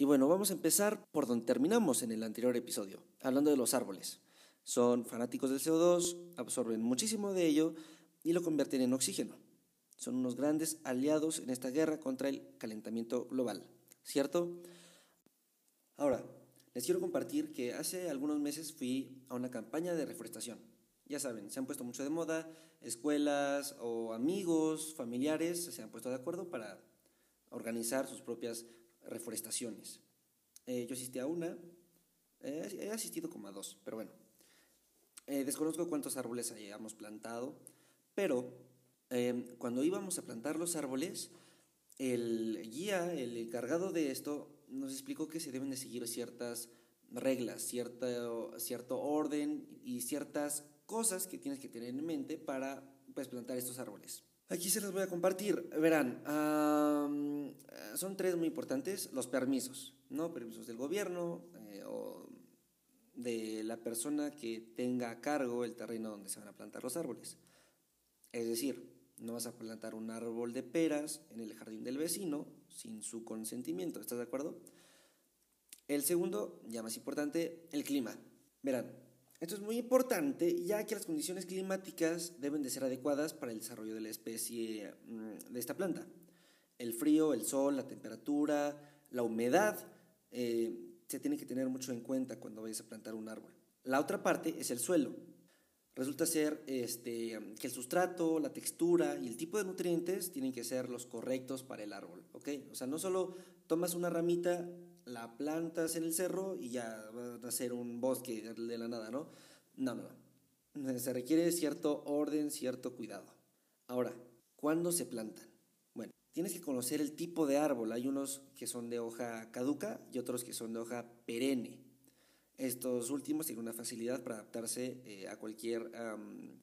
Y bueno, vamos a empezar por donde terminamos en el anterior episodio, hablando de los árboles. Son fanáticos del CO2, absorben muchísimo de ello y lo convierten en oxígeno. Son unos grandes aliados en esta guerra contra el calentamiento global, ¿cierto? Ahora, les quiero compartir que hace algunos meses fui a una campaña de reforestación. Ya saben, se han puesto mucho de moda, escuelas o amigos, familiares se han puesto de acuerdo para organizar sus propias reforestaciones. Eh, yo asistí a una, eh, he asistido como a dos, pero bueno. Eh, desconozco cuántos árboles hayamos plantado, pero cuando íbamos a plantar los árboles, el guía, el encargado de esto, nos explicó que se deben de seguir ciertas reglas, cierto, cierto orden y ciertas cosas que tienes que tener en mente para pues, plantar estos árboles. Aquí se las voy a compartir. Verán, son tres muy importantes. Los permisos, ¿no? Permisos del gobierno eh, o de la persona que tenga a cargo el terreno donde se van a plantar los árboles. Es decir, no vas a plantar un árbol de peras en el jardín del vecino sin su consentimiento. ¿Estás de acuerdo? El segundo, ya más importante, el clima. Verán, esto es muy importante ya que las condiciones climáticas deben de ser adecuadas para el desarrollo de la especie mm, de esta planta. El frío, el sol, la temperatura, la humedad, eh, se tiene que tener mucho en cuenta cuando vayas a plantar un árbol. La otra parte es el suelo. Resulta ser este, que el sustrato, la textura y el tipo de nutrientes tienen que ser los correctos para el árbol. ¿ok? O sea, no solo tomas una ramita la plantas en el cerro y ya va a ser un bosque de la nada, ¿no? No, no, no. Se requiere cierto orden, cierto cuidado. Ahora, ¿cuándo se plantan? Bueno, tienes que conocer el tipo de árbol. Hay unos que son de hoja caduca y otros que son de hoja perenne. Estos últimos tienen una facilidad para adaptarse eh, a cualquier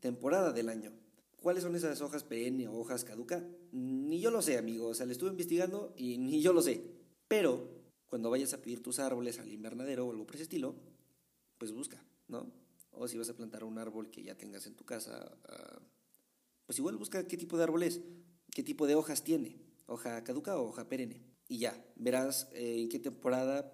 temporada del año. ¿Cuáles son esas hojas perenne o hojas caduca? Ni yo lo sé, amigo. O sea, le estuve investigando y ni yo lo sé. Pero cuando vayas a pedir tus árboles al invernadero o algo por ese estilo, pues busca, ¿no? O si vas a plantar un árbol que ya tengas en tu casa, ah, pues igual busca qué tipo de árbol es, qué tipo de hojas tiene, hoja caduca o hoja perenne. Y ya, verás eh, en qué temporada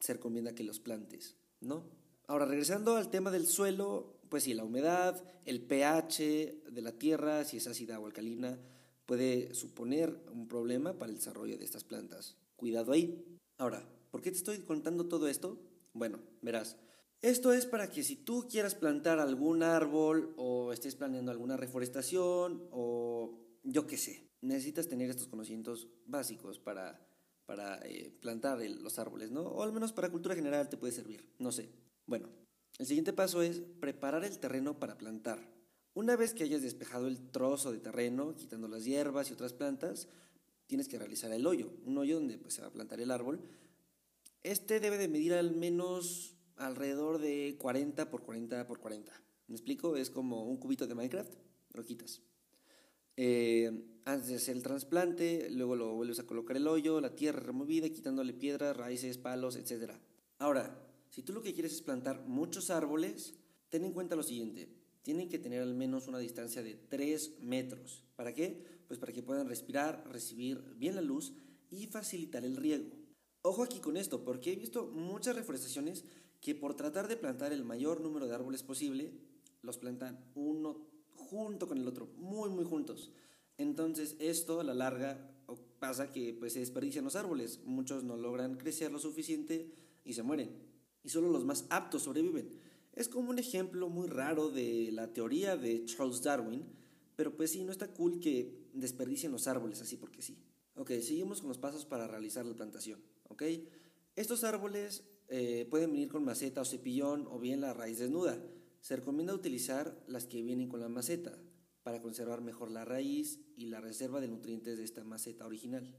se recomienda que los plantes, ¿no? Ahora, regresando al tema del suelo, pues sí, la humedad, el pH de la tierra, si es ácida o alcalina, puede suponer un problema para el desarrollo de estas plantas. Cuidado ahí. Ahora, ¿por qué te estoy contando todo esto? Bueno, verás. Esto es para que si tú quieras plantar algún árbol o estés planeando alguna reforestación o yo qué sé, necesitas tener estos conocimientos básicos para, para eh, plantar los árboles, ¿no? O al menos para cultura general te puede servir, no sé. Bueno, el siguiente paso es preparar el terreno para plantar. Una vez que hayas despejado el trozo de terreno, quitando las hierbas y otras plantas, tienes que realizar el hoyo, un hoyo donde pues, se va a plantar el árbol. Este debe de medir al menos alrededor de 40 por 40 por 40. ¿Me explico? Es como un cubito de Minecraft, lo quitas. Eh, antes de hacer el trasplante, luego lo vuelves a colocar el hoyo, la tierra removida, quitándole piedras, raíces, palos, etc. Ahora, si tú lo que quieres es plantar muchos árboles, ten en cuenta lo siguiente. Tienen que tener al menos una distancia de 3 metros. ¿Para qué? Pues para que puedan respirar, recibir bien la luz y facilitar el riego. Ojo aquí con esto, porque he visto muchas reforestaciones que por tratar de plantar el mayor número de árboles posible, los plantan uno junto con el otro, muy muy juntos. Entonces esto a la larga pasa que pues se desperdician los árboles, muchos no logran crecer lo suficiente y se mueren, y solo los más aptos sobreviven. Es como un ejemplo muy raro de la teoría de Charles Darwin, pero pues sí, no está cool que desperdicien los árboles así porque sí. Ok, seguimos con los pasos para realizar la plantación. Ok, estos árboles eh, pueden venir con maceta o cepillón o bien la raíz desnuda. Se recomienda utilizar las que vienen con la maceta. para conservar mejor la raíz y la reserva de nutrientes de esta maceta original.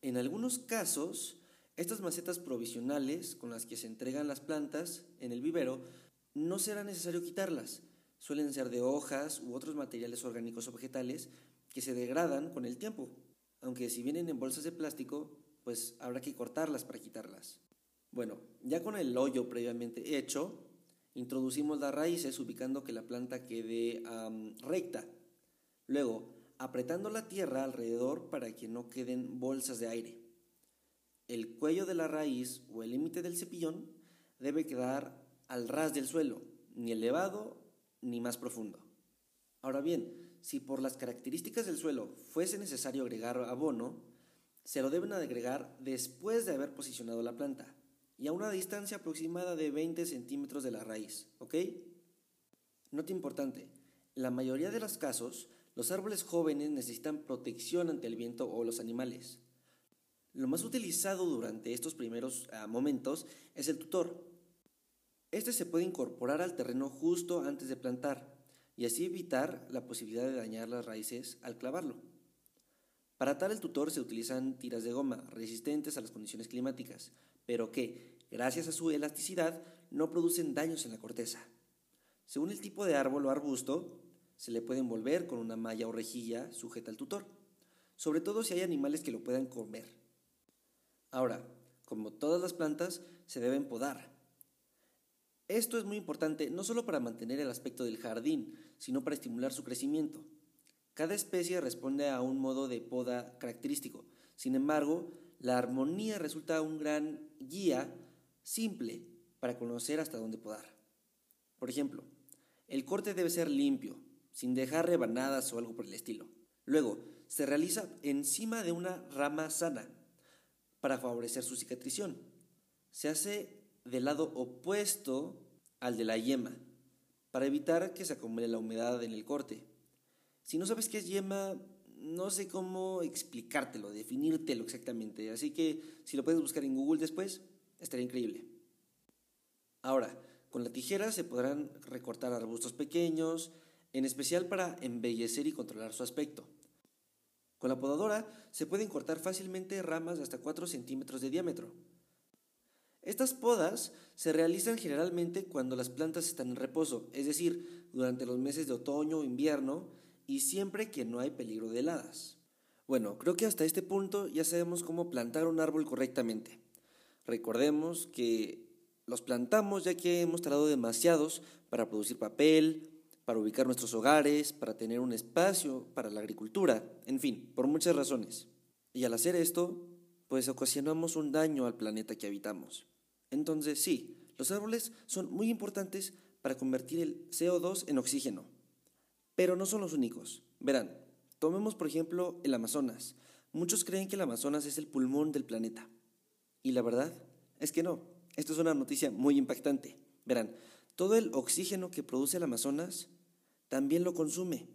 En algunos casos, estas macetas provisionales con las que se entregan las plantas en el vivero no será necesario quitarlas. Suelen ser de hojas u otros materiales orgánicos o vegetales que se degradan con el tiempo. Aunque si vienen en bolsas de plástico, pues habrá que cortarlas para quitarlas. Bueno, ya con el hoyo previamente hecho, introducimos las raíces ubicando que la planta quede recta. Luego, apretando la tierra alrededor para que no queden bolsas de aire. El cuello de la raíz o el límite del cepillón debe quedar al ras del suelo, ni elevado ni más profundo. Ahora bien, si por las características del suelo fuese necesario agregar abono, se lo deben agregar después de haber posicionado la planta y a una distancia aproximada de 20 centímetros de la raíz, ¿ok? Nota importante, la mayoría de los casos, los árboles jóvenes necesitan protección ante el viento o los animales. Lo más utilizado durante estos primeros ah, momentos es el tutor. Este se puede incorporar al terreno justo antes de plantar y así evitar la posibilidad de dañar las raíces al clavarlo. Para tal el tutor se utilizan tiras de goma resistentes a las condiciones climáticas, pero que, gracias a su elasticidad, no producen daños en la corteza. Según el tipo de árbol o arbusto, se le puede envolver con una malla o rejilla sujeta al tutor, sobre todo si hay animales que lo puedan comer. Ahora, como todas las plantas, se deben podar. Esto es muy importante no solo para mantener el aspecto del jardín, sino para estimular su crecimiento. Cada especie responde a un modo de poda característico. Sin embargo, la armonía resulta un gran guía simple para conocer hasta dónde podar. Por ejemplo, el corte debe ser limpio, sin dejar rebanadas o algo por el estilo. Luego, se realiza encima de una rama sana para favorecer su cicatrición. Se hace del lado opuesto al de la yema para evitar que se acumule la humedad en el corte. Si no sabes qué es yema, no sé cómo explicártelo, definírtelo exactamente. Así que si lo puedes buscar en Google después, estaría increíble. Ahora, con la tijera se podrán recortar arbustos pequeños, en especial para embellecer y controlar su aspecto. Con la podadora se pueden cortar fácilmente ramas de hasta 4 centímetros de diámetro. Estas podas se realizan generalmente cuando las plantas están en reposo, es decir, durante los meses de otoño o invierno, y siempre que no hay peligro de heladas. Bueno, creo que hasta este punto ya sabemos cómo plantar un árbol correctamente. Recordemos que los plantamos ya que hemos tardado demasiados para producir papel, para ubicar nuestros hogares, para tener un espacio para la agricultura, en fin, por muchas razones. Y al hacer esto, pues ocasionamos un daño al planeta que habitamos. Entonces sí, los árboles son muy importantes para convertir el CO2 en oxígeno. Pero no son los únicos. Verán, tomemos por ejemplo el Amazonas. Muchos creen que el Amazonas es el pulmón del planeta. Y la verdad es que no. Esto es una noticia muy impactante. Verán, todo el oxígeno que produce el Amazonas también lo consume.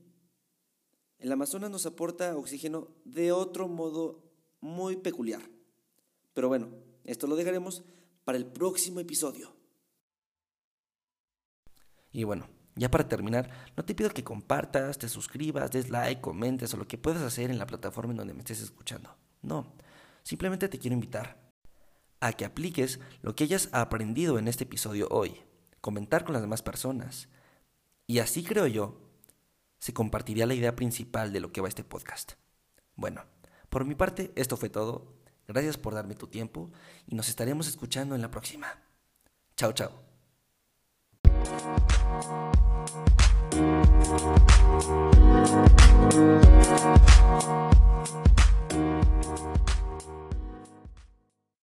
El Amazonas nos aporta oxígeno de otro modo muy peculiar. Pero bueno, esto lo dejaremos para el próximo episodio. Y bueno, ya para terminar, no te pido que compartas, te suscribas, des like, comentes o lo que puedas hacer en la plataforma en donde me estés escuchando. No, simplemente te quiero invitar a que apliques lo que hayas aprendido en este episodio hoy, comentar con las demás personas. Y así creo yo, se compartiría la idea principal de lo que va este podcast. Bueno, por mi parte, esto fue todo. Gracias por darme tu tiempo y nos estaremos escuchando en la próxima. Chao, chao.